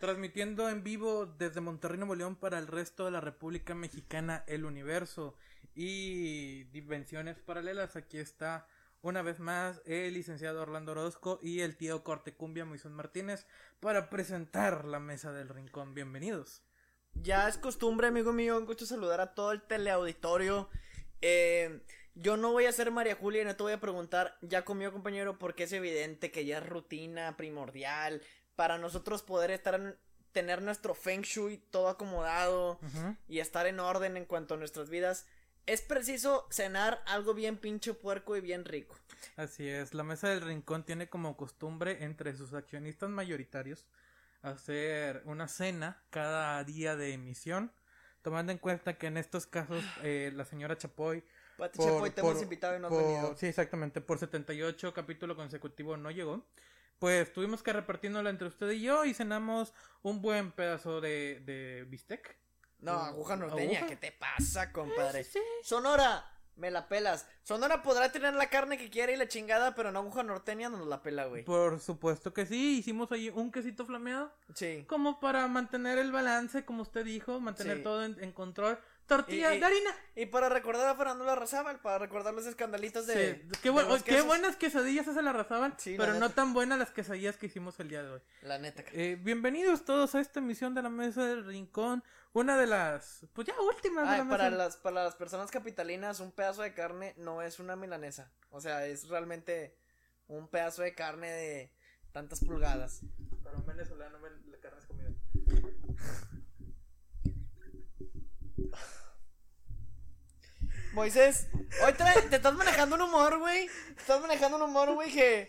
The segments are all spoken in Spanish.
Transmitiendo en vivo desde Monterrey, Nuevo León para el resto de la República Mexicana, el universo y dimensiones paralelas. Aquí está una vez más el licenciado Orlando Orozco y el tío Cortecumbia Moisés Martínez para presentar la mesa del rincón. Bienvenidos. Ya es costumbre, amigo mío, un gusto saludar a todo el teleauditorio. Eh, yo no voy a ser María Julia no te voy a preguntar, ¿ya comió compañero? Porque es evidente que ya es rutina primordial para nosotros poder estar en, tener nuestro feng shui todo acomodado y estar en orden en cuanto a nuestras vidas. Es preciso cenar algo bien pinche puerco y bien rico. Así es, la mesa del rincón tiene como costumbre entre sus accionistas mayoritarios hacer una cena cada día de emisión, tomando en cuenta que en estos casos eh, la señora Chapoy Pati Chapoy te hemos invitado y no has venido. Sí, exactamente, por 78 capítulo consecutivo no llegó. Pues tuvimos que repartirnosla entre usted y yo y cenamos un buen pedazo de, de bistec. No, aguja norteña, ¿qué te pasa, compadre? Sonora, me la pelas. Sonora podrá tener la carne que quiera y la chingada, pero no aguja norteña nos la pela, güey. Por supuesto que sí, hicimos ahí un quesito flameado. Sí. Como para mantener el balance, como usted dijo, mantener todo en, control. Tortilla de harina. Y para recordar a Fernando Larrazábal, para recordar los escandalitos de. Sí. Qué, qué buenas quesadillas hace sí, pero no tan buenas las quesadillas que hicimos el día de hoy. La neta. Eh, bienvenidos todos a esta emisión de la Mesa del Rincón. Una de las. Pues ya últimas de la para, las, para las personas capitalinas, un pedazo de carne no es una milanesa. O sea, es realmente un pedazo de carne de tantas pulgadas. Para un venezolano, la carne es comida. Moisés, hoy te, estás manejando un humor, güey. Estás manejando un humor, güey, que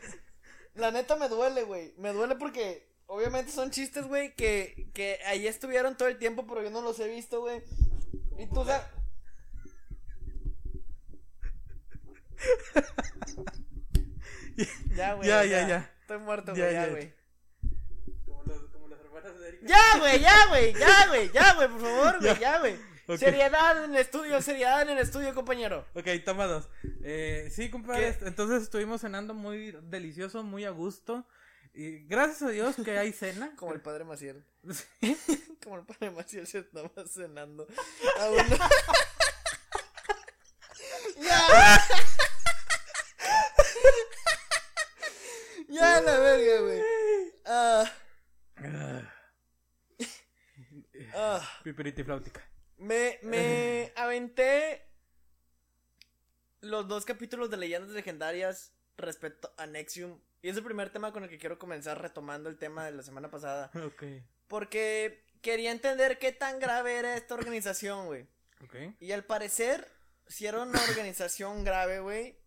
la neta me duele, güey. Me duele porque obviamente son chistes, güey, que, que ahí estuvieron todo el tiempo, pero yo no los he visto, güey. Y tú, sabes... ya, güey. Ya, ya, ya, Estoy muerto, güey, ya, güey. Como, como las hermanas de Erika. Ya, güey, ya, güey, ya, güey, ya, güey, por favor, güey, ya, güey. Seriedad en el estudio, seriedad en el estudio, compañero. Ok, toma dos. Eh, sí, compadre. Entonces estuvimos cenando muy delicioso, muy a gusto. Y gracias a Dios que hay cena. Como el padre Maciel. ¿Sí? Como el padre Maciel se estaba cenando. ya. ya la verga, güey. Ah. ah. Piperita y flautica. Me, me aventé los dos capítulos de Leyendas Legendarias respecto a Nexium. Y es el primer tema con el que quiero comenzar retomando el tema de la semana pasada. Ok. Porque quería entender qué tan grave era esta organización, güey. Ok. Y al parecer, si era una organización grave, güey.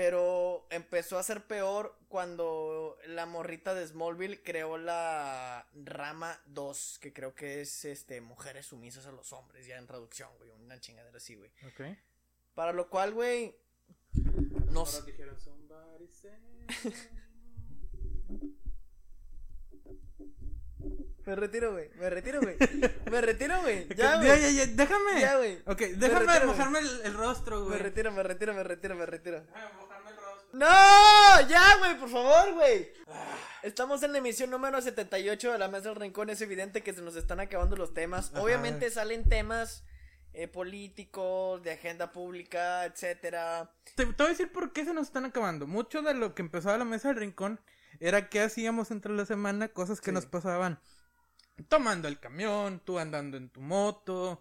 Pero empezó a ser peor cuando la morrita de Smallville creó la rama 2, que creo que es este mujeres sumisas a los hombres, ya en traducción, güey, una chingadera así, güey. Ok. Para lo cual, güey, nos Me retiro, güey. Me retiro, güey. Me retiro, güey. Ya, güey. Ya, ya, ya. Déjame. Ya, güey. Ok, déjame mojarme el, rostro, güey. Me retiro, me retiro, me retiro, me retiro. ¡No! Ya, güey, por favor, güey. Estamos en la emisión número 78 de la Mesa del Rincón. Es evidente que se nos están acabando los temas. Obviamente salen temas eh, políticos, de agenda pública, etcétera. Te, te, voy a decir por qué se nos están acabando. Mucho de lo que empezaba la Mesa del Rincón era que hacíamos entre la semana cosas que nos pasaban tomando el camión, tú andando en tu moto,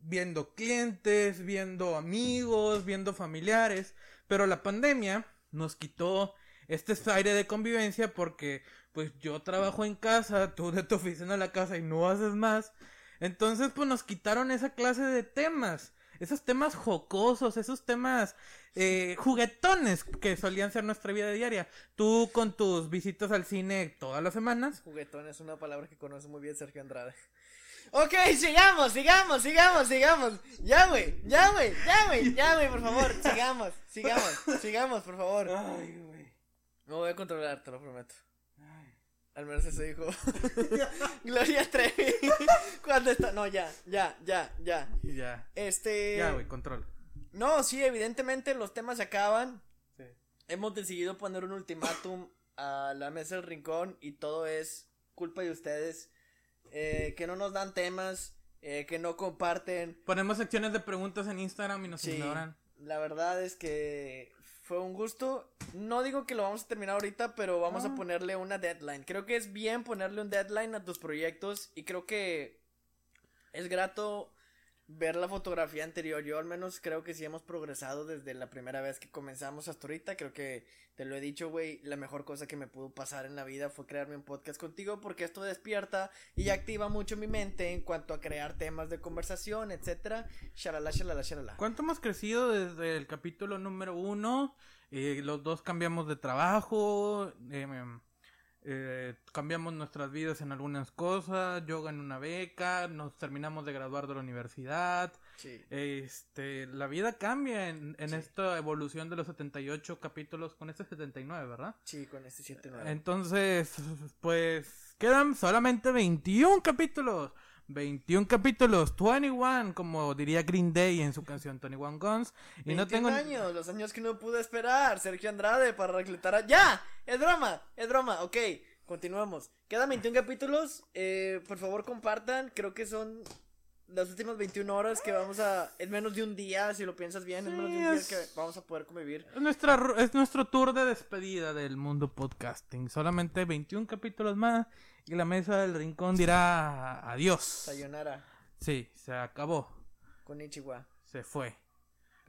viendo clientes, viendo amigos, viendo familiares, pero la pandemia nos quitó este aire de convivencia porque pues yo trabajo en casa, tú de tu oficina a la casa y no haces más. Entonces pues nos quitaron esa clase de temas esos temas jocosos, esos temas eh, juguetones que solían ser nuestra vida diaria. Tú con tus visitas al cine todas las semanas. Juguetón es una palabra que conoce muy bien Sergio Andrade. Ok, sigamos, sigamos, sigamos, sigamos. Ya, güey, ya, güey, ya, güey, ya, güey, por favor, sigamos, sigamos, sigamos, por favor. Ay, güey. Me voy a controlar, te lo prometo. Al menos eso dijo Gloria Trevi. Cuando está. No, ya, ya, ya, ya. Ya. Este. Ya, güey, control. No, sí, evidentemente los temas se acaban. Sí. Hemos decidido poner un ultimátum a la mesa del rincón y todo es culpa de ustedes. Eh, que no nos dan temas, eh, que no comparten. Ponemos secciones de preguntas en Instagram y nos ignoran. La verdad es que fue un gusto. No digo que lo vamos a terminar ahorita, pero vamos a ponerle una deadline. Creo que es bien ponerle un deadline a tus proyectos y creo que es grato ver la fotografía anterior. Yo al menos creo que sí hemos progresado desde la primera vez que comenzamos hasta ahorita. Creo que te lo he dicho, güey, la mejor cosa que me pudo pasar en la vida fue crearme un podcast contigo porque esto despierta y activa mucho mi mente en cuanto a crear temas de conversación, etcétera. Shalala, shalala, shalala. ¿Cuánto hemos crecido desde el capítulo número uno? Eh, los dos cambiamos de trabajo. Eh, eh, cambiamos nuestras vidas en algunas cosas, yo gané una beca, nos terminamos de graduar de la universidad. Este, la vida cambia en, esta evolución de los 78 capítulos con este 79, ¿verdad? Sí, con este 79. Entonces, pues quedan solamente 21 capítulos. 21 capítulos, 21, como diría Green Day en su canción 21 Guns. Y no tengo años, los años que no pude esperar. Sergio Andrade para reclutar a. ¡Ya! Es broma, es broma, ok. Continuamos. Quedan 21 capítulos. Eh, por favor, compartan. Creo que son las últimas 21 horas que vamos a. En menos de un día, si lo piensas bien, en menos de un día que vamos a poder convivir. Es, nuestra, es nuestro tour de despedida del mundo podcasting. Solamente 21 capítulos más y la mesa del rincón dirá adiós. Sayonara. Sí, se acabó. Con Ichiwa. Se fue.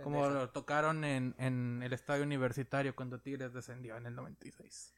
Como lo tocaron en, en el estadio universitario cuando Tigres descendió en el 96.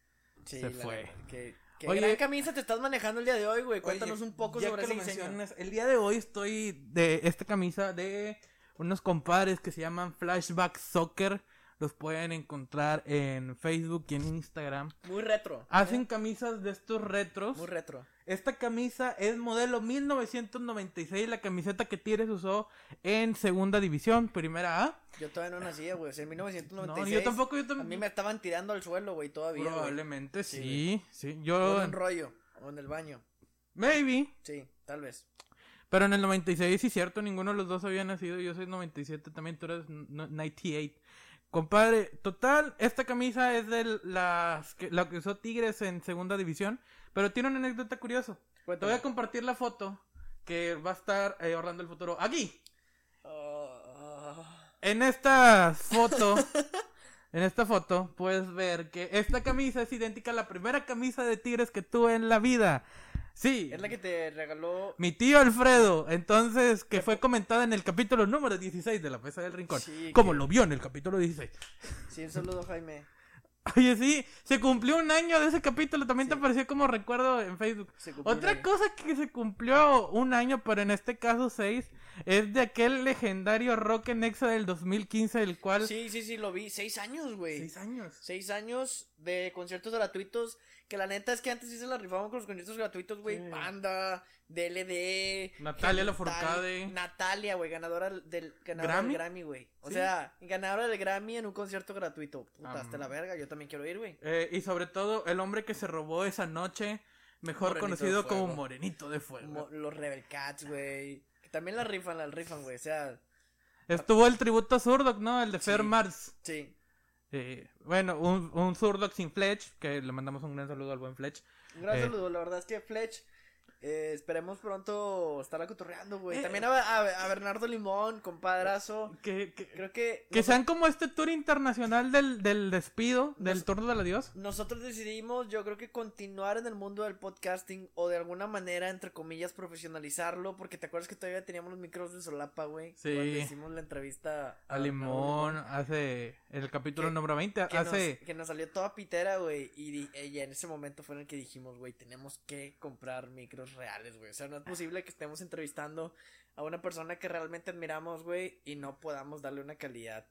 Sí, se fue. Que, Oye, gran camisa te estás manejando el día de hoy, güey. Cuéntanos un poco sobre ese El día de hoy estoy de esta camisa de unos compadres que se llaman Flashback Soccer. Los pueden encontrar en Facebook y en Instagram. Muy retro. Hacen camisas de estos retros. Muy retro. Esta camisa es modelo 1996, la camiseta que Tigres usó en segunda división, primera A. Yo todavía no nacía, güey, en 1996. No, yo tampoco, yo tampoco. A mí me estaban tirando al suelo, güey, todavía. Probablemente sí, sí. Yo... en un rollo, o en el baño. Maybe. Sí, tal vez. Pero en el 96, sí, cierto, ninguno de los dos había nacido. Yo soy 97, también tú eres 98. Compadre, total, esta camisa es de las que, la que usó Tigres en segunda división, pero tiene una anécdota curiosa. Te voy a compartir la foto que va a estar eh, Orlando el futuro aquí. Ah. En esta foto, en esta foto puedes ver que esta camisa es idéntica a la primera camisa de Tigres que tuve en la vida. Sí. Es la que te regaló. Mi tío Alfredo, entonces, que fue comentada en el capítulo número 16 de La Pesa del Rincón. como lo vio en el capítulo 16. Sí, un saludo, Jaime. Oye, sí, se cumplió un año de ese capítulo, también te apareció como recuerdo en Facebook. Otra cosa que se cumplió un año, pero en este caso seis, es de aquel legendario Rock en Exa del 2015, el cual... Sí, sí, sí, lo vi, seis años, güey. Seis años. Seis años de conciertos gratuitos que la neta es que antes sí se la rifaban con los conciertos gratuitos, güey. Panda, DLD. Natalia Lafourcade. Natalia, güey, ganadora del ¿Grammy? Grammy, güey. O sea, ganadora del Grammy en un concierto gratuito. Puta, hasta la verga, yo también quiero ir, güey. Eh, y sobre todo, el hombre que se robó esa noche, mejor conocido como Morenito de Fuego. los Rebel Cats, güey. Que también la rifan, la rifan, güey. O sea. Estuvo el tributo a Zurdo, ¿no? El de Fair Mars. Sí. Eh, bueno, un, un sin Fletch, que le mandamos un gran saludo al buen Fletch. Un gran eh, saludo, la verdad es que Fletch eh, esperemos pronto estar cotorreando, güey. Eh, También a, Bernardo Limón, compadrazo. Que, que creo que. Que sean como este tour internacional del, del despido, del turno del adiós. Nosotros decidimos, yo creo que continuar en el mundo del podcasting o de alguna manera, entre comillas, profesionalizarlo. Porque te acuerdas que todavía teníamos los micros de solapa, güey. Sí. Cuando hicimos la entrevista a, Limón, hace el capítulo número 20. Que hace. Nos, que nos salió toda pitera, güey. Y, y en ese momento fue en el que dijimos, güey, tenemos que comprar micros reales, güey. O sea, no es posible que estemos entrevistando a una persona que realmente admiramos, güey, y no podamos darle una calidad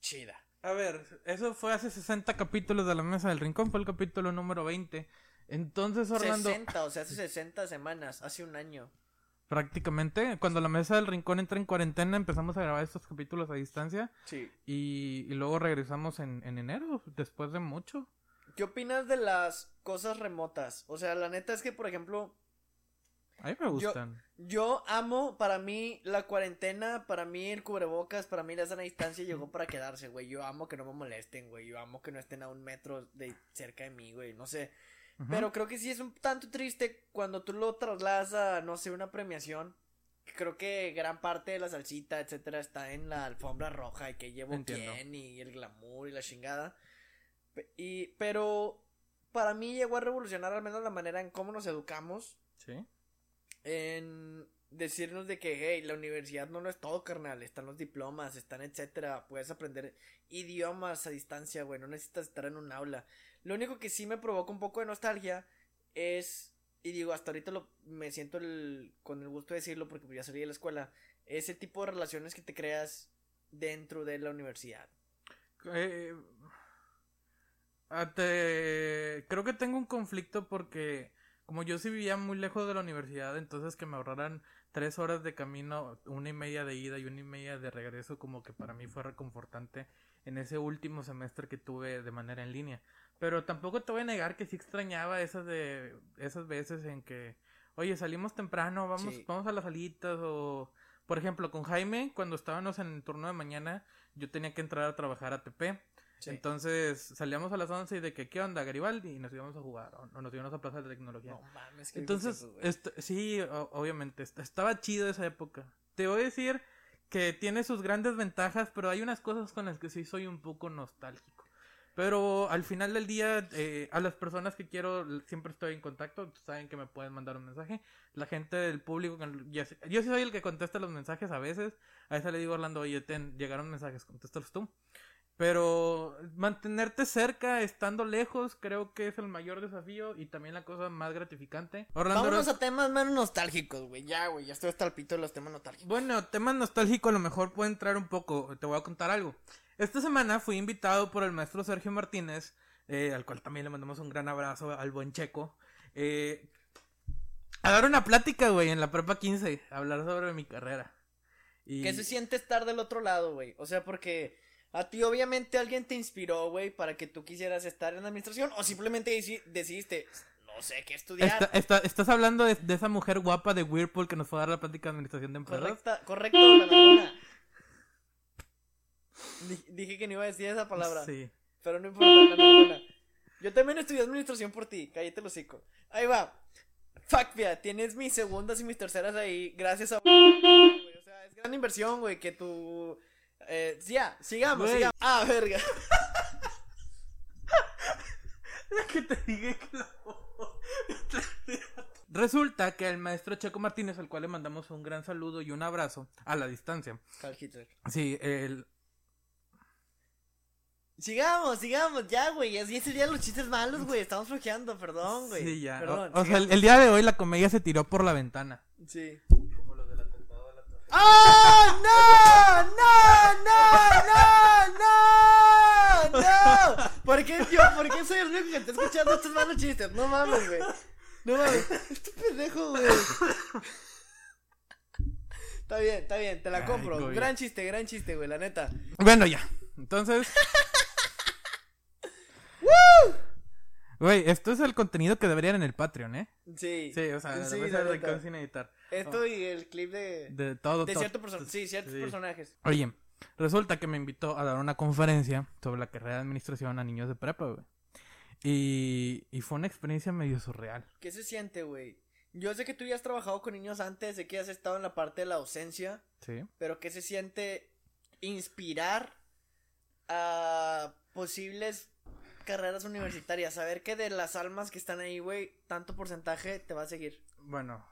chida. A ver, eso fue hace 60 capítulos de la Mesa del Rincón, fue el capítulo número 20. Entonces, Orlando... 60, o sea, hace 60 semanas, hace un año. Prácticamente, cuando la Mesa del Rincón entra en cuarentena, empezamos a grabar estos capítulos a distancia. Sí. Y, luego regresamos en, en enero, después de mucho. ¿Qué opinas de las cosas remotas? O sea, la neta es que, por ejemplo, a mí me gustan. Yo, amo, para mí, la cuarentena, para mí el cubrebocas, para mí la sana distancia llegó para quedarse, güey. Yo amo que no me molesten, güey. Yo amo que no estén a un metro de cerca de mí, güey. No sé. Pero creo que sí es un tanto triste cuando tú lo trasladas a, no sé, una premiación. Creo que gran parte de la salsita, etcétera, está en la alfombra roja y que llevo Entiendo. quién y el glamour y la chingada. Y, pero para mí llegó a revolucionar al menos la manera en cómo nos educamos. Sí. En decirnos de que, hey, la universidad no lo es todo, carnal. Están los diplomas, están etcétera. Puedes aprender idiomas a distancia, güey. No necesitas estar en un aula. Lo único que sí me provoca un poco de nostalgia es. Y digo, hasta ahorita lo, me siento con el gusto de decirlo porque ya salí de la escuela. Ese tipo de relaciones que te creas dentro de la universidad. Eh, ah, te- Creo que tengo un conflicto porque como yo sí vivía muy lejos de la universidad, entonces que me ahorraran tres horas de camino, una y media de ida y una y media de regreso, como que para mí fue reconfortante en ese último semestre que tuve de manera en línea. Pero tampoco te voy a negar que sí extrañaba esas de esas veces en que, oye, salimos temprano, vamos, Sí. vamos a las salitas o por ejemplo, con Jaime, cuando estábamos en el turno de mañana, yo tenía que entrar a trabajar a TP. Entonces salíamos a las 11 y de que, ¿qué onda, Garibaldi? Y nos íbamos a jugar, o, o nos íbamos a Plaza de Tecnología. No mames, qué Entonces, sí, o- obviamente, est- estaba chido esa época. Te voy a decir que tiene sus grandes ventajas, pero hay unas cosas con las que sí soy un poco nostálgico. Pero al final del día, eh, a las personas que quiero, siempre estoy en contacto, saben que me pueden mandar un mensaje. La gente del público, yo sí soy el que contesta los mensajes a veces. A veces le digo a Orlando, oye, ten, llegaron mensajes, contéstalos tú. Pero mantenerte cerca, estando lejos, creo que es el mayor desafío y también la cosa más gratificante. Orlando, Vámonos a temas menos nostálgicos, güey. Ya, güey, ya estoy hasta el pito de los temas nostálgicos. Bueno, tema nostálgico a lo mejor puede entrar un poco. Te voy a contar algo. Esta semana fui invitado por el maestro Sergio Martínez, eh, al cual también le mandamos un gran abrazo al buen checo, eh, a dar una plática, güey, en la prepa 15, a hablar sobre mi carrera. Y... ¿Qué se siente estar del otro lado, güey? O sea, porque a ti obviamente alguien te inspiró, güey, para que tú quisieras estar en la administración o simplemente deci- decidiste, no sé qué estudiar. Está- está- estás hablando de, de esa mujer guapa de Whirlpool que nos fue a dar la plática de administración de empresas. Correcta, correcto, la Dije que no iba a decir esa palabra, Sí. pero no importa, la. Yo también estudié administración por ti, cállate el hocico. Ahí va. Fuck, mira, tienes mis segundas y mis terceras ahí, gracias a... O sea, es gran inversión, güey, que tú... Eh, ya, sigamos, sigamos. Ah, verga. que te dije que lo... Resulta que el maestro Checo Martínez, al cual le mandamos un gran saludo y un abrazo a la distancia. Carl Hitler. Sí, el... Sigamos, sigamos, ya, güey. Así serían los chistes malos, güey. Estamos flojeando, perdón, güey. Sí, ya. Perdón. o o sea, el, el día de hoy la comedia se tiró por la ventana. Sí. ¡Oh, no! ¡No, no, no! ¡No! ¡No! ¿Por qué yo? ¿Por qué soy el único que está escuchando estos malos chistes? No mames, güey. No mames. Este pendejo, güey. Está bien, está bien, te la Ay, compro. güey. Gran chiste, gran chiste, güey, la neta. Bueno, ya. Entonces... Güey, esto es el contenido que deberían en el Patreon, ¿eh? Sí. Sí, o sea, Sí, la de sin editar. Esto y el clip de. De todo, De todo. cierto person- sí, ciertos Sí. personajes. Oye, resulta que me invitó a dar una conferencia sobre la carrera de administración a niños de prepa, güey. Y, y fue una experiencia medio surreal. ¿Qué se siente, güey? Yo sé que tú ya has trabajado con niños antes, sé que has estado en la parte de la docencia, Sí. pero ¿qué se siente inspirar a posibles carreras universitarias? Saber que de las almas que están ahí, güey, tanto porcentaje te va a seguir. Bueno.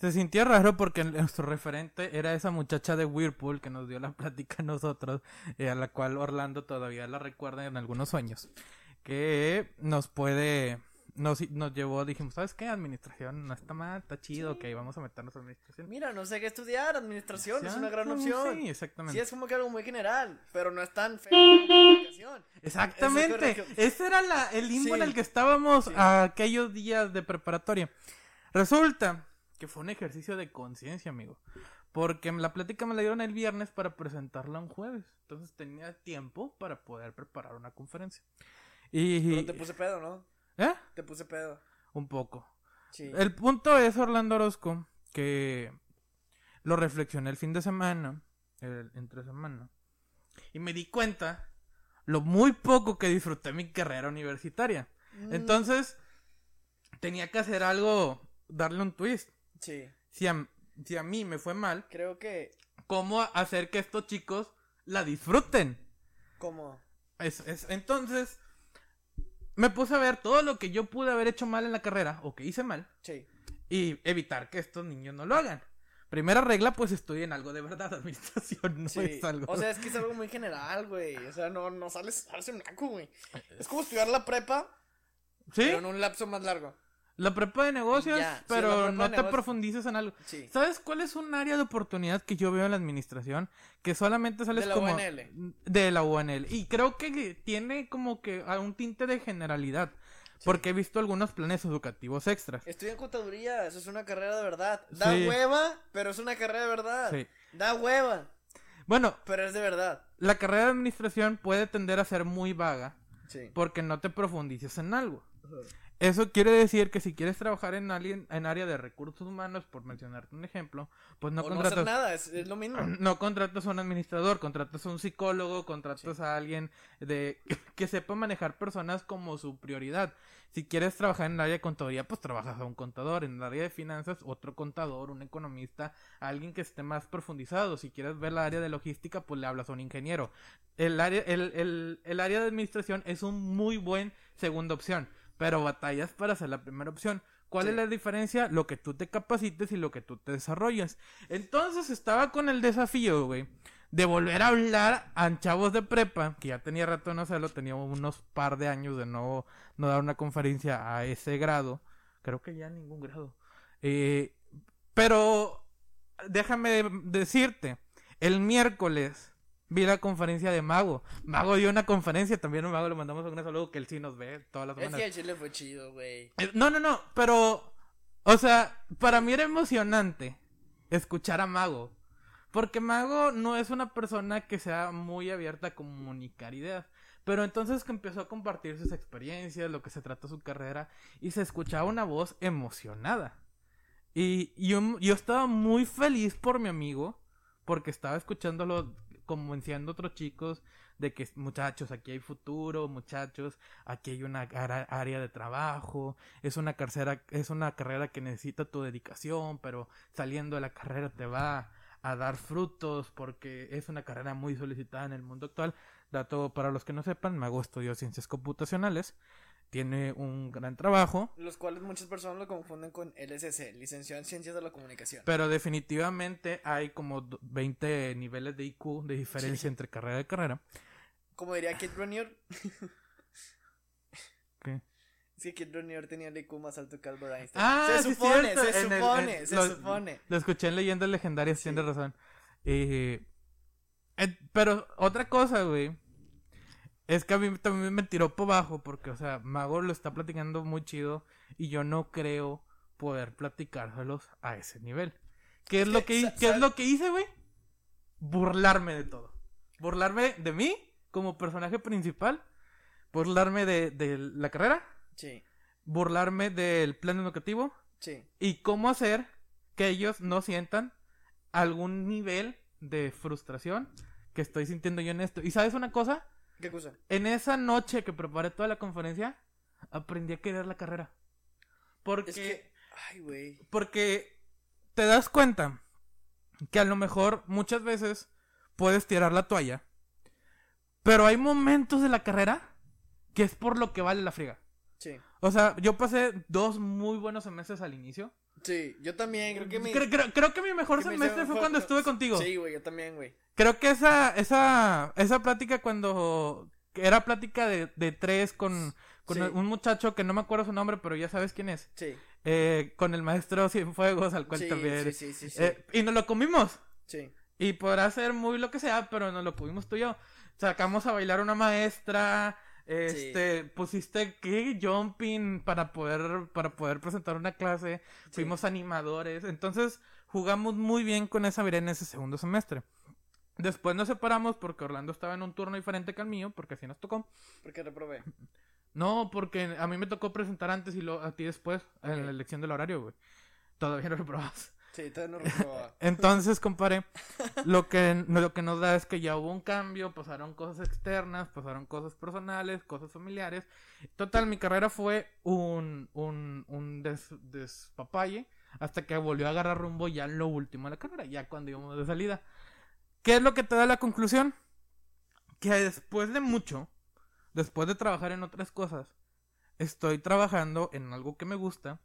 Se sintió raro porque nuestro referente era esa muchacha de Whirlpool que nos dio la plática a nosotros, eh, a la cual Orlando todavía la recuerda en algunos sueños. Que nos puede. Nos, nos llevó, dijimos, ¿sabes qué? Administración no está mal, está chido, ok, vamos a meternos a administración. Mira, no sé qué estudiar, administración es una gran opción. Sí, exactamente. Sí, es como que algo muy general, pero no es tan feo como comunicación. Exactamente. Es. Ese era la, el limbo en Sí. el que estábamos Sí. aquellos días de preparatoria. Resulta que fue un ejercicio de conciencia, amigo. Porque la plática me la dieron el viernes para presentarla un jueves. Entonces tenía tiempo para poder preparar una conferencia. Y... Pero te puse pedo, ¿no? ¿Eh? Te puse pedo. Un poco. Sí. El punto es, Orlando Orozco, que lo reflexioné el fin de semana, el- entre semana, y me di cuenta lo muy poco que disfruté mi carrera universitaria. Mm. Entonces, tenía que hacer algo, darle un twist. Sí. Si a, si a mí me fue mal, Creo que. ¿cómo hacer que estos chicos la disfruten? Como. Es, es- entonces, me puse a ver todo lo que yo pude haber hecho mal en la carrera, o que hice mal, Sí. y evitar que estos niños no lo hagan. Primera regla, pues estudien algo de verdad, administración, no Sí. es algo. O sea, es que es algo muy general, güey. O sea, no, no sales, sales en naco, güey. Es como estudiar la prepa, ¿Sí? pero en un lapso más largo. La prepa de negocios, Ya, pero no te profundices en algo. Sí. ¿Sabes cuál es un área de oportunidad que yo veo en la administración? Que solamente sales De la como... UNL. De la UNL. Y creo que tiene como que a un tinte de generalidad. Porque he visto algunos planes educativos extras. Estudian contaduría, eso es una carrera de verdad. Da hueva, pero es una carrera de verdad. Sí. Da hueva, Bueno, pero es de verdad. la carrera de administración puede tender a ser muy vaga porque no te profundices en algo. Eso quiere decir que si quieres trabajar en alguien en área de recursos humanos, por mencionarte un ejemplo, pues no o no hacer contratas nada, es, es lo mismo. no contratas a un administrador, contratas a un psicólogo, contratas a alguien de que sepa manejar personas como su prioridad. Si quieres trabajar en el área de contaduría, pues trabajas a un contador, en el área de finanzas, otro contador, un economista, alguien que esté más profundizado. Si quieres ver la área de logística, pues le hablas a un ingeniero. El área, el, el, el área de administración es un muy buen segunda opción, pero batallas para ser la primera opción. ¿Cuál Sí. es la diferencia? Lo que tú te capacites y lo que tú te desarrollas. Entonces estaba con el desafío, güey, de volver a hablar a chavos de prepa, que ya tenía rato de no hacerlo, tenía unos par de años de no, no dar una conferencia a ese grado. Creo que ya ningún grado. Eh, pero déjame decirte, el miércoles vi la conferencia de Mago. Mago dio una conferencia, también a Mago le mandamos un saludo que él sí nos ve todas las Es semanas. que el chile fue chido, güey. Eh, No, no, no, pero, o sea, para mí era emocionante escuchar a Mago. Porque Mago no es una persona que sea muy abierta a comunicar ideas. Pero entonces que empezó a compartir sus experiencias, lo que se trata su carrera, y se escuchaba una voz emocionada. Y yo, yo estaba muy feliz por mi amigo, porque estaba escuchándolo convenciendo a otros chicos de que muchachos, aquí hay futuro, muchachos, aquí hay una área de trabajo, es una carrera, es una carrera que necesita tu dedicación, pero saliendo de la carrera te va a dar frutos porque es una carrera muy solicitada en el mundo actual. Dato para los que no sepan, Mago estudió ciencias computacionales, tiene un gran trabajo, Los cuales muchas personas lo confunden con LSC, licenciado en Ciencias de la Comunicación. pero definitivamente hay como do- 20 niveles de IQ de diferencia entre carrera y carrera. Como diría Kid Ronier, ¿Qué? es que Kid Ronier tenía el IQ más alto que Albert Einstein. Ah, se supone, se el- supone, se lo- supone. Lo escuché en leyendas legendarias, Sí. tienes razón. Eh, eh, pero otra cosa, güey. Es que a mí también me tiró por abajo porque, o sea, Mago lo está platicando muy chido y yo no creo poder platicárselos a ese nivel. ¿Qué es, lo que, ¿qué es lo que hice, güey? Burlarme de todo. Burlarme de mí como personaje principal. Burlarme de, de la carrera. Sí, Burlarme del plan educativo sí. y cómo hacer que ellos no sientan algún nivel de frustración que estoy sintiendo yo en esto. Y sabes una cosa, ¿Qué cosa? en esa noche que preparé toda la conferencia, aprendí a querer la carrera. Porque, Es que, ay, güey. porque te das cuenta que a lo mejor muchas veces puedes tirar la toalla, pero hay momentos de la carrera que es por lo que vale la friega. Sí. O sea, yo pasé dos muy buenos semestres al inicio. Sí, yo también, creo que mi... Creo, creo- creo que mi mejor que semestre sem- fue cuando estuve contigo. Sí, güey, yo también, güey. Creo que esa, esa, esa plática cuando era plática de, de tres con, con Sí. un muchacho que no me acuerdo su nombre, pero ya sabes quién es. Sí, Eh, con el maestro Cienfuegos, al cual sí, también. sí, sí, sí, sí. Eh, y nos lo comimos. sí. Y podrá ser muy lo que sea, pero nos lo comimos tú y yo. Sacamos a bailar una maestra. Este, pusiste ¿qué? jumping para poder para poder presentar una clase, Sí. fuimos animadores, entonces jugamos muy bien con esa vida en ese segundo semestre. Después nos separamos porque Orlando estaba en un turno diferente que el mío, porque así nos tocó. Porque reprobé. No, porque a mí me tocó presentar antes y lo, a ti después, en la elección del horario, güey. Todavía no reprobas. Entonces, compadre, lo que, lo que nos da es que ya hubo un cambio, pasaron cosas externas, pasaron cosas personales, cosas familiares. Total, mi carrera fue un, un, un des- despapalle hasta que volvió a agarrar rumbo ya en lo último de la carrera, ya cuando íbamos de salida. ¿Qué es lo que te da la conclusión? Que después de mucho, después de trabajar en otras cosas, estoy trabajando en algo que me gusta,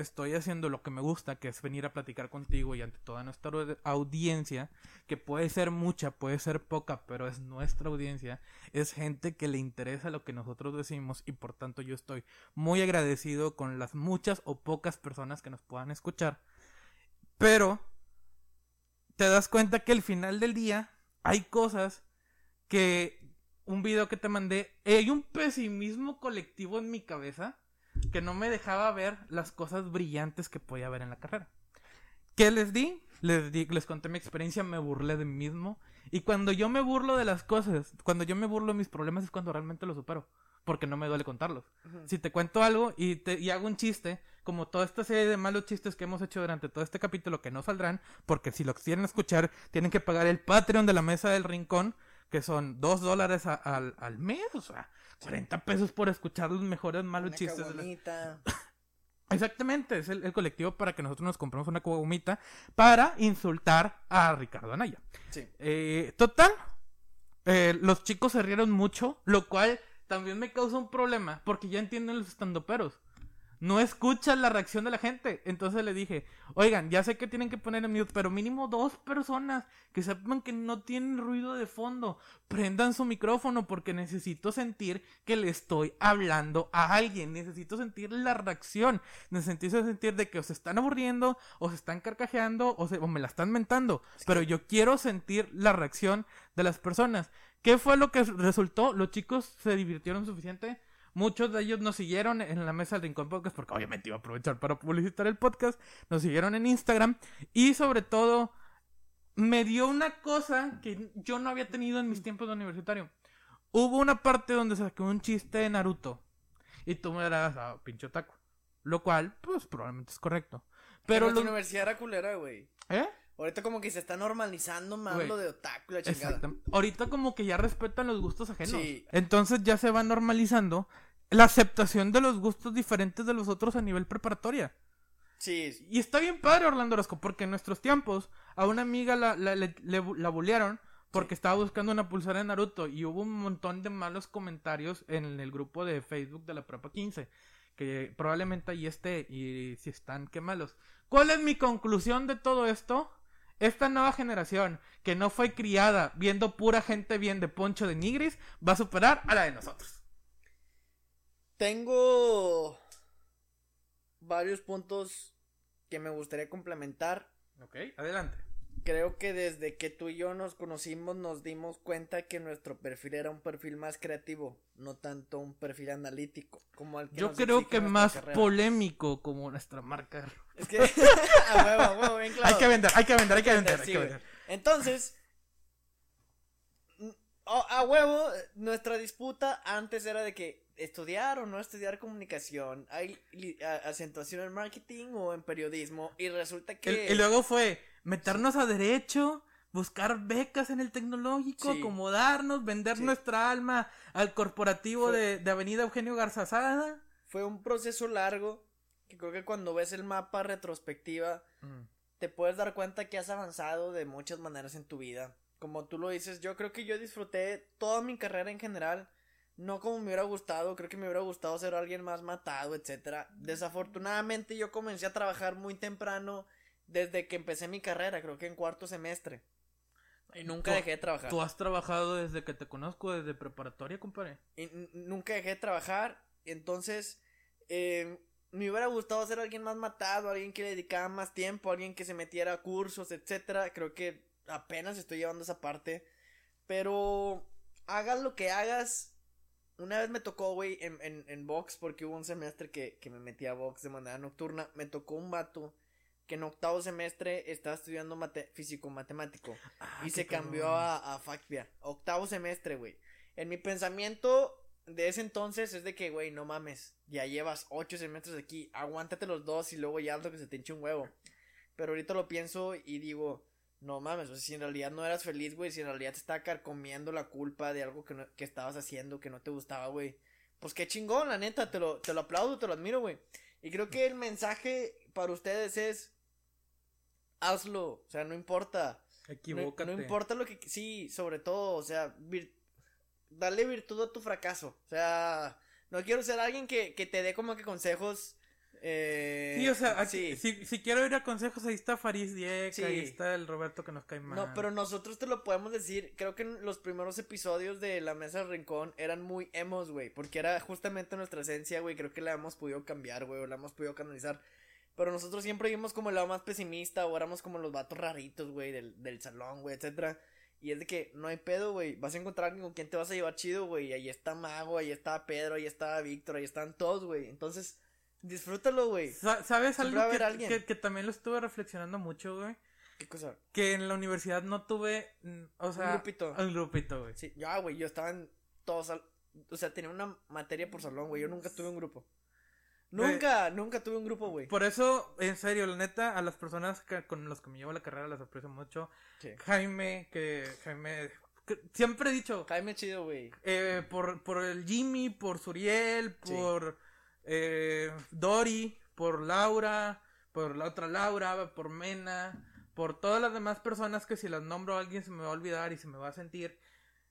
estoy haciendo lo que me gusta, que es venir a platicar contigo y ante toda nuestra aud- audiencia, que puede ser mucha, puede ser poca, pero es nuestra audiencia, es gente que le interesa lo que nosotros decimos y por tanto yo estoy muy agradecido con las muchas o pocas personas que nos puedan escuchar. Pero te das cuenta que al final del día hay cosas que un video que te mandé, hay un pesimismo colectivo en mi cabeza que no me dejaba ver las cosas brillantes que podía ver en la carrera. ¿Qué les di? Les di, les conté mi experiencia, me burlé de mí mismo. Y cuando yo me burlo de las cosas, cuando yo me burlo de mis problemas es cuando realmente los supero. Porque no me duele contarlos. Si te cuento algo y, te, y hago un chiste, como toda esta serie de malos chistes que hemos hecho durante todo este capítulo que no saldrán, porque si lo quieren escuchar, tienen que pagar el Patreon de la Mesa del Rincón, que son dos dólares a- al, al mes, o sea, 40 pesos por escuchar los mejores malos Una chistes. caguamita. Exactamente, es el, el colectivo para que nosotros nos compremos una cubomita para insultar a Ricardo Anaya. Sí. Eh, total, eh, los chicos se rieron mucho, lo cual también me causa un problema, porque ya entienden los estandoperos. No escuchan la reacción de la gente. Entonces le dije, oigan, ya sé que tienen que poner en mute, pero mínimo dos personas que sepan que no tienen ruido de fondo. Prendan su micrófono porque necesito sentir que le estoy hablando a alguien. Necesito sentir la reacción. Necesito sentir de que o se están aburriendo, o se están carcajeando, o, se- o me la están mentando. Pero yo quiero sentir la reacción de las personas. ¿Qué fue lo que resultó? Los chicos se divirtieron suficiente. Muchos de ellos nos siguieron en la mesa del Rincón Podcast porque obviamente iba a aprovechar para publicitar el podcast. Nos siguieron en Instagram y sobre todo me dio una cosa que yo no había tenido en mis tiempos de universitario. Hubo una parte donde saqué un chiste de Naruto y tú me darás a pinche taco. Lo cual, pues probablemente es correcto. Pero Pero la universidad era culera, güey. ¿Eh? Ahorita como que se está normalizando más lo de otaku y la chingada. Ahorita como que ya respetan los gustos ajenos. Sí. Entonces ya se va normalizando la aceptación de los gustos diferentes de los otros a nivel preparatoria. Sí. Y está bien padre Orlando Orozco, porque en nuestros tiempos a una amiga la, la, le- le bu- la bullearon porque estaba buscando una pulsera de Naruto y hubo un montón de malos comentarios en el grupo de Facebook de la Prepa 15. Que probablemente ahí esté y si están, qué malos. ¿Cuál es mi conclusión de todo esto? Esta nueva generación que no fue criada viendo pura gente bien de Poncho de Nigris va a superar a la de nosotros. Tengo varios puntos que me gustaría complementar. Ok, adelante. Creo que desde que tú y yo nos conocimos nos dimos cuenta que nuestro perfil era un perfil más creativo, no tanto un perfil analítico, como el que Yo nos creo que más carrera. polémico como nuestra marca. Es que a huevo, a huevo, bien claro. Hay que vender, hay que vender, hay que vender, hay que vender. Entonces, a huevo, nuestra disputa antes era de que estudiar o no estudiar comunicación, hay acentuación en marketing o en periodismo, y resulta que... Y luego fue meternos a derecho, buscar becas en el tecnológico, Sí. acomodarnos, vender Sí. nuestra alma al corporativo Fue- de, de Avenida Eugenio Garzazada. Fue un proceso largo, que creo que cuando ves el mapa retrospectiva, te puedes dar cuenta que has avanzado de muchas maneras en tu vida. Como tú lo dices, yo creo que yo disfruté toda mi carrera en general, no como me hubiera gustado, creo que me hubiera gustado ser alguien más matado, etcétera. Desafortunadamente yo comencé a trabajar muy temprano desde que empecé mi carrera, creo que en cuarto semestre. Y nunca dejé de trabajar. Tú has trabajado desde que te conozco, desde preparatoria, compadre. Y nunca dejé de trabajar. Entonces, eh, me hubiera gustado ser alguien más matado, alguien que le dedicara más tiempo, alguien que se metiera a cursos, etcétera. Creo que apenas estoy llevando esa parte. Pero hagas lo que hagas. Una vez me tocó, güey, en, en, en box, porque hubo un semestre que, que me metí a box de manera nocturna. Me tocó un vato que en octavo semestre estaba estudiando mate físico matemático Ah, y se cambió a, a. Octavo semestre, güey. En mi pensamiento de ese entonces es de que, güey, no mames. Ya llevas ocho semestres aquí. Aguántate los dos y luego ya haz lo que se te hinche un huevo. pero ahorita lo pienso y digo, no mames, o sea, si en realidad no eras feliz, güey, si en realidad te estaba carcomiendo la culpa de algo que, no, que estabas haciendo que no te gustaba, güey, pues qué chingón, la neta, te lo, te lo aplaudo, te lo admiro, güey. Y creo que el mensaje para ustedes es, hazlo, o sea, no importa. Equivócate. No, importa lo que, sí, sobre todo, o sea, dale virtud a tu fracaso, o sea, no quiero ser alguien que, que te dé como que consejos eh, sí, o sea, si, si, quiero ir a consejos, ahí está Faris Dieck, ahí está el Roberto que nos cae mal. No, pero nosotros te lo podemos decir. Creo que en los primeros episodios de La Mesa del Rincón eran muy emos, güey. Porque era justamente nuestra esencia, güey. Creo que la hemos podido cambiar, güey. O la hemos podido canalizar. Pero nosotros siempre vimos como el lado más pesimista. O éramos como los vatos raritos, güey, del, del salón, güey, etcétera. Y es de que no hay pedo, güey. Vas a encontrar alguien con quien te vas a llevar chido, güey. Ahí está Mago, ahí está Pedro, ahí está Víctor, ahí están todos, güey. Entonces Disfrútalo, güey. ¿Sabes algo que, que, también lo estuve reflexionando mucho, güey? ¿Qué cosa? Que en la universidad no tuve, o sea... Un grupito. Un grupito, güey. Sí, ya, güey, yo estaba en todos, o sea, tenía una materia por salón, güey, yo nunca tuve un grupo. Nunca, nunca tuve un grupo, güey. Por eso, en serio, la neta, a las personas con los que me llevo la carrera las aprecio mucho. Jaime, que Jaime siempre he dicho. Jaime chido, güey. Eh, por, por el Jimmy, por Suriel, por eh, Dori, por Laura, por la otra Laura, por Mena, por todas las demás personas que si las nombro a alguien se me va a olvidar y se me va a sentir.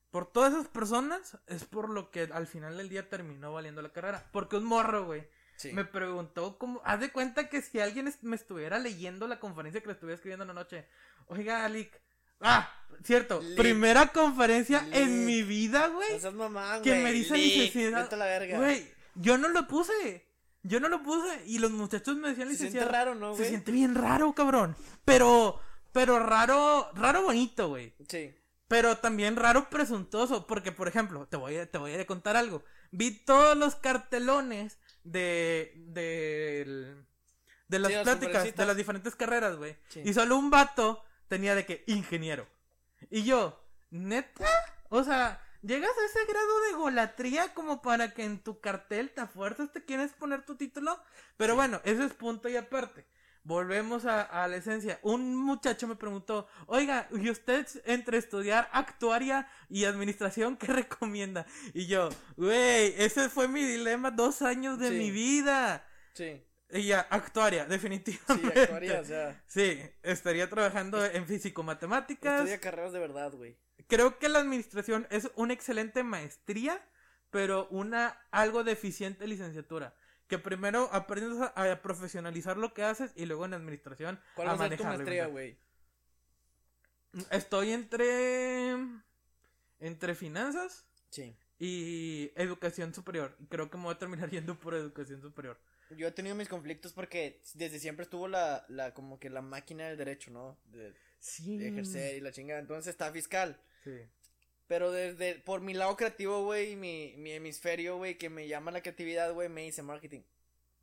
Por todas esas personas es por lo que al final del día terminó valiendo la carrera. Porque un morro, güey. Me preguntó cómo. Haz de cuenta que si alguien me estuviera leyendo la conferencia que le estuviera escribiendo en la noche. Oiga, Alic. Ah, cierto. Primera conferencia en mi vida, güey. que me dice licenciada. Güey, yo no lo puse. Yo no lo puse. Y los muchachos me decían Se siente raro, ¿no, güey? Se siente bien raro, cabrón. Pero, pero raro, raro bonito, güey. Sí. Pero también raro presuntuoso. Porque, por ejemplo, te voy a, te voy a contar algo. Vi todos los cartelones de, de, de las pláticas, de las diferentes carreras, güey. Y solo un vato tenía de que ingeniero. Y yo, neta, o sea, Llegas a ese grado de golatría como para que en tu cartel te fuerzas te quieres poner tu título. Pero bueno, eso es punto y aparte. Volvemos a, la esencia. Un muchacho me preguntó, oiga, ¿y usted entre estudiar actuaria y administración qué recomienda? Y yo, güey, ese fue mi dilema dos años de mi vida. Sí. Y ya, actuaria, definitivamente. Sí, actuaria, o sea. Sí, estaría trabajando en físico-matemáticas. Estudia carreras de verdad, güey creo que la administración es una excelente maestría, pero una algo deficiente licenciatura. Que primero aprendes a, profesionalizar lo que haces y luego en administración ¿Cuál a va a ser tu maestría, güey? Estoy entre entre finanzas sí. y educación superior. Creo que me voy a terminar yendo por educación superior. Yo he tenido mis conflictos porque desde siempre estuvo la, la como que la máquina del derecho, ¿no? De, sí. de ejercer y la chingada. Entonces está fiscal. Pero desde, por mi lado creativo, güey, mi, mi hemisferio, güey, que me llama la creatividad, güey, me hice marketing.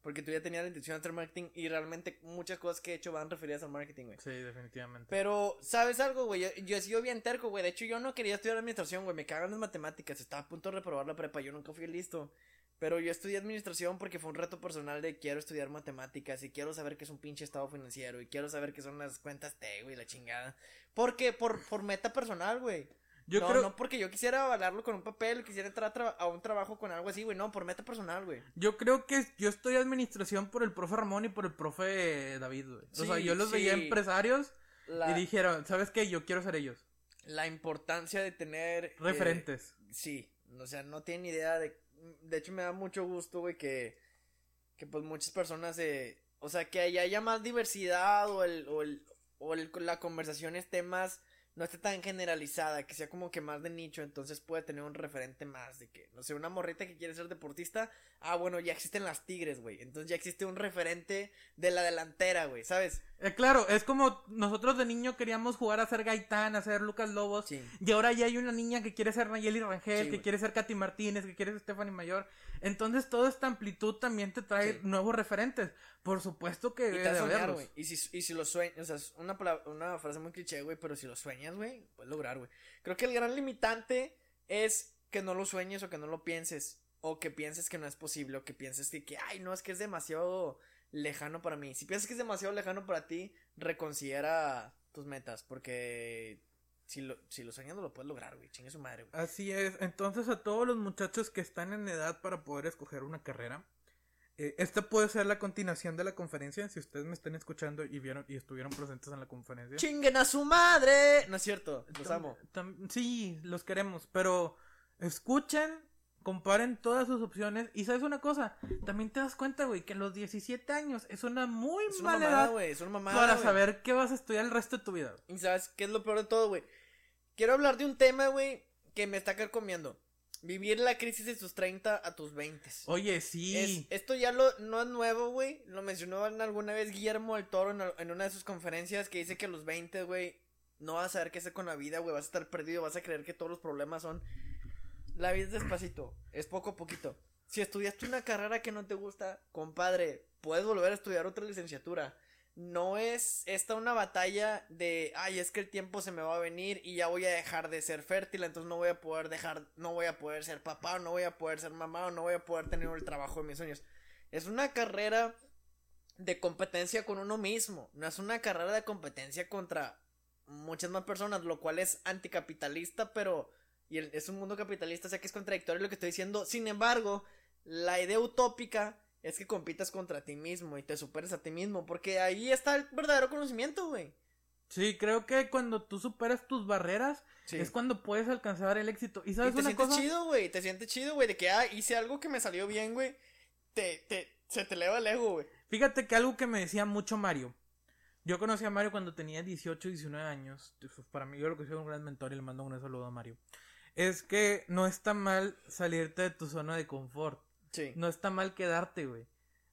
Porque tú ya tenías la intención de hacer marketing y realmente muchas cosas que he hecho van referidas al marketing, güey. Sí, definitivamente. Pero, ¿sabes algo, güey? Yo, yo he sido bien terco, güey. De hecho, yo no quería estudiar administración, güey. Me cagan las matemáticas. Estaba a punto de reprobar la prepa. Yo nunca fui listo. Pero yo estudié administración porque fue un reto personal de quiero estudiar matemáticas y quiero saber qué es un pinche estado financiero y quiero saber qué son las cuentas T, güey, la chingada. Porque, por, por meta personal, güey. Yo no, creo... no porque yo quisiera avalarlo con un papel, quisiera entrar a, un trabajo con algo así, güey. No, por meta personal, güey. Yo creo que yo estoy administración por el profe Ramón y por el profe David, güey. o sea, yo los veía empresarios y dijeron, ¿sabes qué? Yo quiero ser ellos. La importancia de tener... Eh, Referentes. sí, o sea, no tienen idea de... De hecho, me da mucho gusto, güey, que... Que pues muchas personas... Eh, o sea, que haya más diversidad o el... O, el, o la conversación esté más no esté tan generalizada, que sea como que más de nicho, entonces puede tener un referente más de que, no sé, una morrita que quiere ser deportista, ah, bueno, ya existen las Tigres, güey, entonces ya existe un referente de la delantera, güey, ¿sabes? Eh, claro, es como nosotros de niño queríamos jugar a ser Gaitán, a ser Lucas Lobos, y ahora ya hay una niña que quiere ser Nayeli Rangel, que quiere ser Katy Martínez, que quiere ser Stephanie Mayor, entonces toda esta amplitud también te trae nuevos referentes, por supuesto que y te güey. Y si, y si lo sueñas, o sea, es una, una frase muy cliché, güey, pero si lo sueñas, güey, puedes lograr, güey. Creo que el gran limitante es que no lo sueñes o que no lo pienses. O que pienses que no es posible. O que pienses que, que ay, no, es que es demasiado lejano para mí. Si piensas que es demasiado lejano para ti, reconsidera tus metas, porque si lo, si lo lo puedes lograr, güey. Chingue su madre, güey. Así es. Entonces, a todos los muchachos que están en edad para poder escoger una carrera, eh, esta puede ser la continuación de la conferencia. Si ustedes me están escuchando y vieron y estuvieron presentes en la conferencia. ¡Chinguen a su madre! No es cierto, los Tam- amo. tam- sí, los queremos, pero escuchen, comparen todas sus opciones y sabes una cosa, también te das cuenta, güey, que los 17 años es una muy Es una mala mamada, edad güey. Es una mamada. para saber qué vas a estudiar el resto de tu vida. Y sabes qué es lo peor de todo, güey. Quiero hablar de un tema, güey, que me está carcomiendo. Vivir la crisis de tus 30 a tus 20. Oye, sí. Es- esto ya lo, no es nuevo, güey. Lo mencionó en alguna vez Guillermo del Toro en, en una de sus conferencias que dice que a los 20, güey, no vas a saber qué hacer con la vida, güey. Vas a estar perdido, vas a creer que todos los problemas son... La vida es despacito, es poco a poquito. Si estudiaste una carrera que no te gusta, compadre, puedes volver a estudiar otra licenciatura. No es esta una batalla de, ay, es que el tiempo se me va a venir y ya voy a dejar de ser fértil, entonces no voy a poder dejar, no voy a poder ser papá, o no voy a poder ser mamá, o no voy a poder tener el trabajo de mis sueños. Es una carrera de competencia con uno mismo, no es una carrera de competencia contra muchas más personas, lo cual es anticapitalista, pero y el- es un mundo capitalista, o sea que es contradictorio lo que estoy diciendo. Sin embargo, la idea utópica es que compitas contra ti mismo y te superes a ti mismo, porque ahí está el verdadero conocimiento, güey. Sí, creo que cuando tú superas tus barreras Sí. es cuando puedes alcanzar el éxito. Y Y sabes te una sientes cosa, chido, güey, te sientes chido, güey, de que, ah, hice algo que me salió bien, güey. Te, te, se te eleva el ego, güey. fíjate que algo que me decía mucho Mario. Yo conocí a Mario cuando tenía 18, 19 años. Para mí yo lo que soy un gran mentor y le mando un saludo a Mario. Es que no está mal salirte de tu zona de confort. Sí. No está mal quedarte, güey.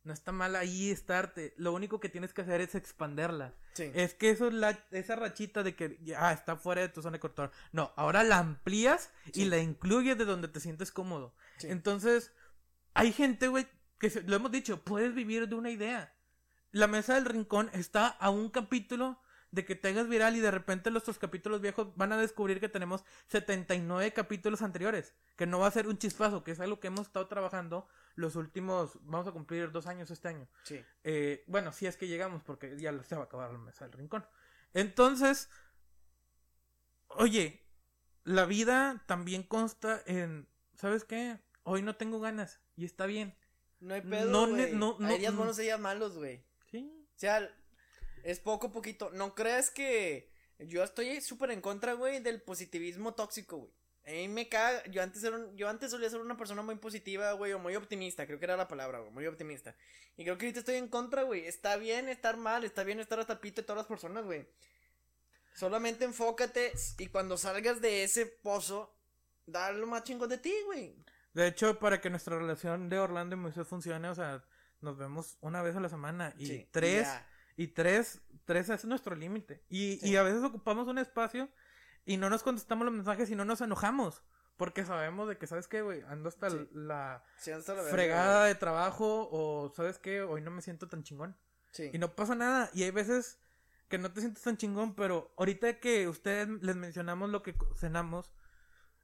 No está mal ahí estarte. Lo único que tienes que hacer es expanderla. Sí. Es que eso es la, esa rachita de que ya ah, está fuera de tu zona de confort. No, ahora la amplías Sí. y la incluyes de donde te sientes cómodo. Sí. Entonces, hay gente, güey, que se- lo hemos dicho, puedes vivir de una idea. La mesa del rincón está a un capítulo de que te hagas viral y de repente los otros capítulos viejos van a descubrir que tenemos 79 capítulos anteriores. Que no va a ser un chispazo, que es algo que hemos estado trabajando los últimos, vamos a cumplir dos años este año. Sí. Eh, bueno, si es que llegamos, porque ya se va a acabar la mesa del rincón. Entonces, oye, la vida también consta en, ¿sabes qué? Hoy no tengo ganas y está bien. No hay pedo, No ne- no- no- Hay días no. buenos y días malos, güey. Sí. O sea, es poco a poquito. ¿No crees que yo estoy súper en contra, güey, del positivismo tóxico, güey? A mí me caga. Yo antes, era un- yo antes solía ser una persona muy positiva, güey, o muy optimista. Creo que era la palabra, güey, muy optimista. Y creo que ahorita estoy en contra, güey. Está bien estar mal, está bien estar hasta el pito de todas las personas, güey. Solamente enfócate y cuando salgas de ese pozo, da lo más chingón de ti, güey. De hecho, para que nuestra relación de Orlando y Moisés funcione, o sea, nos vemos una vez a la semana y Sí, tres, ya. Y tres, tres es nuestro límite. Y, Sí. y a veces ocupamos un espacio y no nos contestamos los mensajes y no nos enojamos. Porque sabemos de que, ¿sabes qué, güey? Ando hasta Sí. la Sí, hasta la verga, fregada de trabajo o, ¿sabes qué? Hoy no me siento tan chingón. Sí. Y no pasa nada. Y hay veces que no te sientes tan chingón, pero ahorita que ustedes les mencionamos lo que cenamos,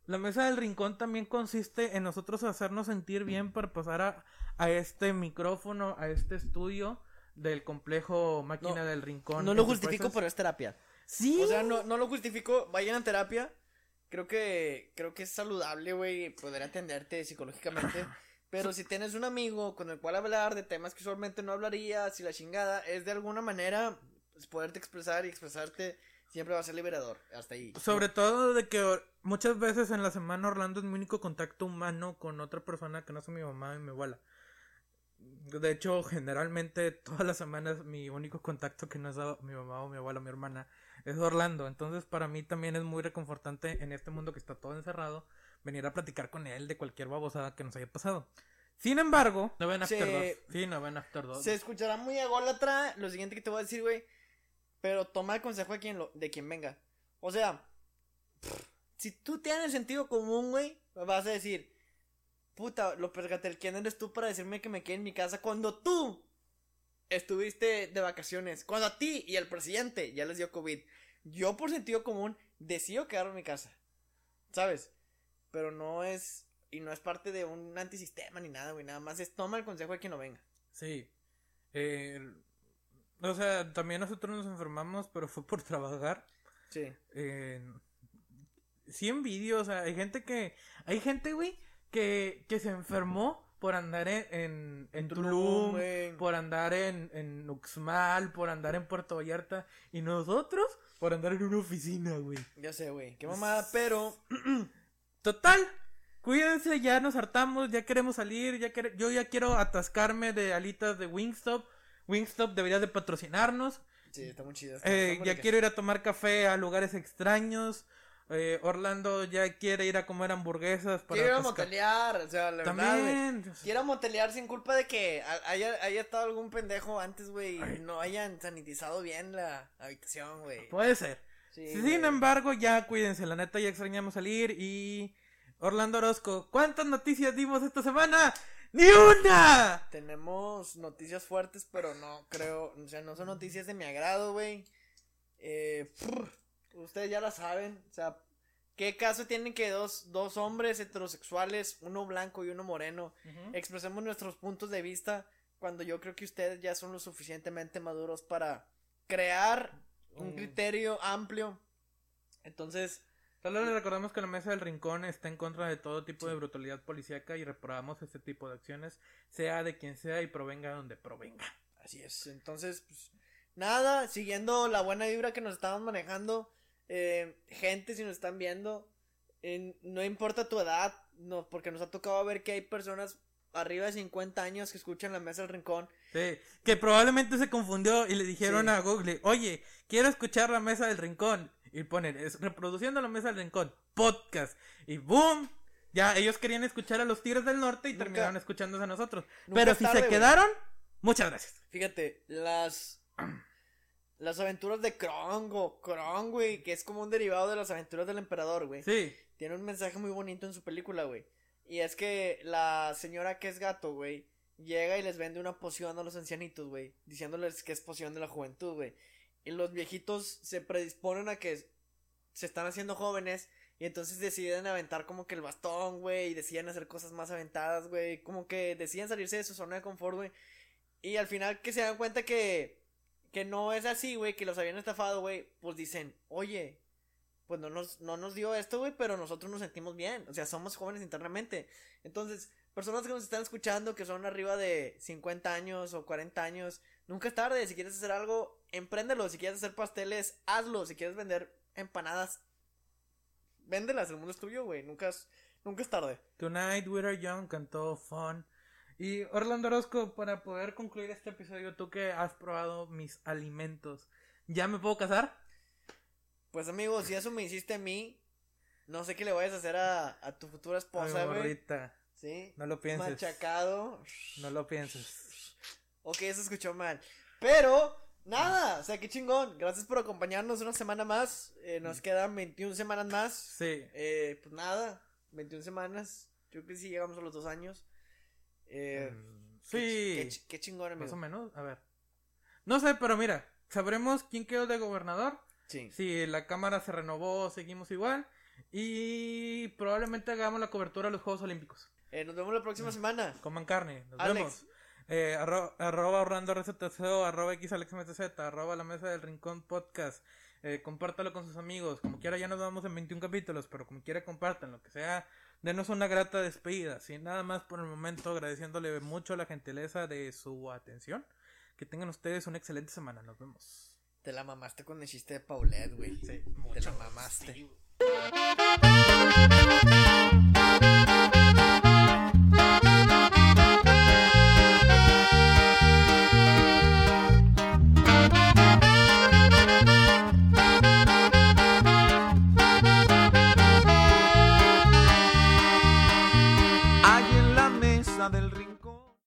la mesa del rincón también consiste en nosotros hacernos sentir bien para pasar a, a este micrófono, a este estudio del complejo máquina No, del rincón. No lo justifico, pero es terapia. Sí. O sea, no, no lo justifico, vayan a terapia. Creo que, creo que es saludable, güey, poder atenderte psicológicamente. Pero si tienes un amigo con el cual hablar de temas que usualmente no hablarías y la chingada, es de alguna manera pues, poderte expresar y expresarte siempre va a ser liberador. Hasta ahí. Sobre todo de que muchas veces en la semana Orlando es mi único contacto humano con otra persona que no sea mi mamá y mi abuela. De hecho, generalmente todas las semanas mi único contacto que no es a mi mamá o mi abuela o mi hermana es Orlando. Entonces para mí también es muy reconfortante en este mundo que está todo encerrado venir a platicar con él de cualquier babosada que nos haya pasado. Sin embargo, no ven After Se- 2. Sí, no ven After 2. Se escuchará muy ególatra lo siguiente que te voy a decir, güey. Pero toma el consejo de quien, lo, de quien venga. O sea, si tú tienes sentido común, güey, vas a decir, puta, López Gatel, ¿quién eres tú para decirme que me quede en mi casa cuando tú estuviste de vacaciones? Cuando a ti y al presidente ya les dio COVID. Yo por sentido común decido quedarme en mi casa. ¿Sabes? Pero no es... Y no es parte de un antisistema ni nada, güey. Nada más es toma el consejo de quien no venga. Sí. Eh, o sea, también nosotros nos enfermamos, pero fue por trabajar. Sí. Eh, sí envidio, o sea, hay gente que... Hay gente, güey, que, que se enfermó por andar en, en, en Tulum, Tulum, por andar en, en Uxmal, por andar en Puerto Vallarta, y nosotros por andar en una oficina, güey. Ya sé, güey. Qué mamada, pero. Total, cuídense, ya nos hartamos, ya queremos salir, ya quere- yo ya quiero atascarme de alitas de Wingstop. Wingstop debería de patrocinarnos. Sí, está muy chido. está- Eh, ya quiero ir a tomar café a lugares extraños. Eh, Orlando ya quiere ir a comer hamburguesas para Quiero motelear, o sea, la verdad. También. Quiero motelear sin culpa de que ha- haya, haya estado algún pendejo antes, güey, y no hayan sanitizado bien la habitación, güey. Puede ser. Sí, Sin embargo, ya cuídense, la neta ya extrañamos salir y Orlando Orozco, ¿cuántas noticias dimos esta semana? ¡Ni una! Tenemos noticias fuertes, pero no creo, o sea, no son noticias de mi agrado, güey. Eh, pff, ustedes ya la saben, o sea, ¿qué caso tienen que dos, dos hombres heterosexuales, uno blanco y uno moreno, expresemos nuestros puntos de vista cuando yo creo que ustedes ya son lo suficientemente maduros para crear un Mm. criterio amplio? Entonces, Solo les recordamos que la mesa del rincón está en contra de todo tipo de brutalidad policíaca y reprobamos este tipo de acciones, sea de quien sea y provenga de donde provenga. Así es. Entonces, pues, nada, siguiendo la buena vibra que nos estamos manejando, eh, gente, si nos están viendo, eh, no importa tu edad, no, porque nos ha tocado ver que hay personas arriba de 50 años que escuchan la mesa del rincón. Sí, que probablemente se confundió y le dijeron Sí. a Google, oye, quiero escuchar la mesa del rincón. Y ponen, es reproduciendo la mesa del rincón, podcast. Y boom, ya ellos querían escuchar a los Tigres del Norte y Nunca- terminaron escuchándose a nosotros. Pero si tarde, se quedaron, muchas gracias. Fíjate, las las aventuras de Krong o Krong, güey, que es como un derivado de las aventuras del emperador, güey. Sí, Tiene un mensaje muy bonito en su película, güey. Y es que la señora que es gato, güey, llega y les vende una poción a los ancianitos, güey, diciéndoles que es poción de la juventud, güey. Y los viejitos se predisponen a que se están haciendo jóvenes y entonces deciden aventar como que el bastón, güey, y deciden hacer cosas más aventadas, güey, como que deciden salirse de su zona de confort, güey. Y al final que se dan cuenta que que no es así, güey, que los habían estafado, güey, pues dicen, "Oye, pues no nos, no nos dio esto, güey, pero nosotros nos sentimos bien. O sea, somos jóvenes internamente. Entonces, personas que nos están escuchando, que son arriba de 50 años o 40 años, nunca es tarde. Si quieres hacer algo, empréndelo. Si quieres hacer pasteles, hazlo. Si quieres vender empanadas, véndelas. El mundo es tuyo, güey. Nunca es, nunca es tarde. Tonight We Are Young cantó Fun. Y Orlando Orozco, para poder concluir este episodio, tú que has probado mis alimentos, ¿ya me puedo casar? Pues, amigo, si eso me hiciste a mí, no sé qué le vayas a hacer a, a tu futura esposa, güey. Sí. no lo pienses. Machacado. No lo pienses. Ok, eso escuchó mal. Pero, nada, o sea, qué chingón. Gracias por acompañarnos una semana más. Eh, nos quedan 21 semanas más. Sí. Eh, pues nada, 21 semanas. Yo creo que sí llegamos a los dos años. Eh, Mm, qué, Sí. qué ch- qué chingón, amigo. Más o menos, a ver. No sé, pero mira, sabremos quién quedó de gobernador, Sí. si la cámara se renovó, seguimos igual, y probablemente hagamos la cobertura de los Juegos Olímpicos. Eh, nos vemos la próxima semana. Coman carne, nos Alex. vemos. Eh, arro- arroba Orlando RZTCO, arroba XAlexMTZ, arroba la mesa del rincón podcast. Eh, compártalo con sus amigos. Como quiera, ya nos vamos en 21 capítulos, pero como quiera, compártanlo. Que sea, denos una grata despedida. Sin nada más por el momento, agradeciéndole mucho la gentileza de su atención. Que tengan ustedes una excelente semana. Nos vemos. Te la mamaste con el chiste de Paulette, güey. Sí, Te la mamaste. Sí.